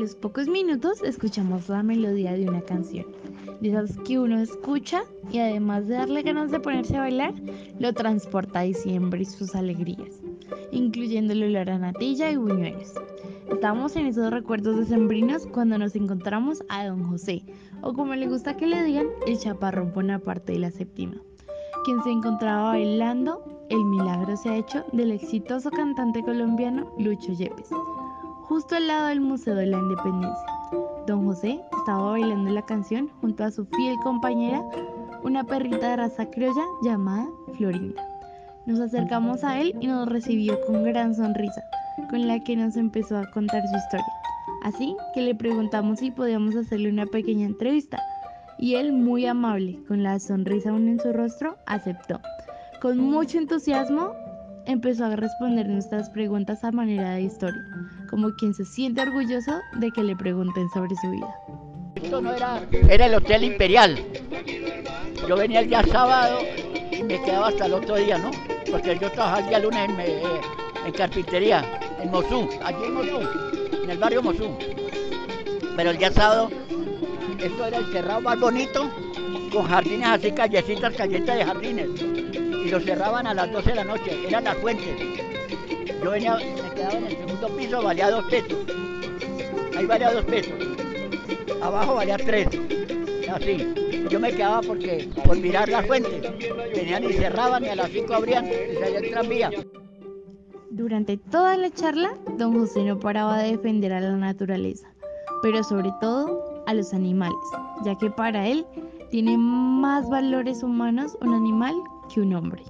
los pocos minutos escuchamos la melodía de una canción, de que uno escucha y además de darle ganas de ponerse a bailar, lo transporta a diciembre y sus alegrías, incluyendo el olor a natilla y buñuelos. Estamos en esos recuerdos decembrinos cuando nos encontramos a don José, o como le gusta que le digan, el chaparrón parte de la séptima, quien se encontraba bailando El milagro se ha hecho del exitoso cantante colombiano Lucho Yepes justo al lado del Museo de la Independencia. Don José estaba bailando la canción junto a su fiel compañera, una perrita de raza criolla llamada Florinda. Nos acercamos a él y nos recibió con gran sonrisa, con la que nos empezó a contar su historia. Así que le preguntamos si podíamos hacerle una pequeña entrevista y él, muy amable, con la sonrisa aún en su rostro, aceptó. Con mucho entusiasmo empezó a responder nuestras preguntas a manera de historia, como quien se siente orgulloso de que le pregunten sobre su vida. Esto no era, era el Hotel Imperial. Yo venía el día sábado y me quedaba hasta el otro día, ¿no? Porque yo trabajaba el día lunes en, eh, carpintería, en Mosú, allí en Mosú, en el barrio Mosú. Pero el día sábado, esto era el cerrado más bonito, con jardines así, callecitas, calletas de jardines y lo cerraban a las 12 de la noche, eran las fuentes. Yo venía, me quedaba en el segundo piso, valía dos pesos. Ahí valía dos pesos. Abajo valía tres. Así. Yo me quedaba porque por mirar las fuentes. Tenían y cerraban y a las 5 abrían y salía el tranvía. Durante toda la charla, don José no paraba de defender a la naturaleza, pero sobre todo a los animales, ya que para él tiene más valores humanos un animal que un hombre.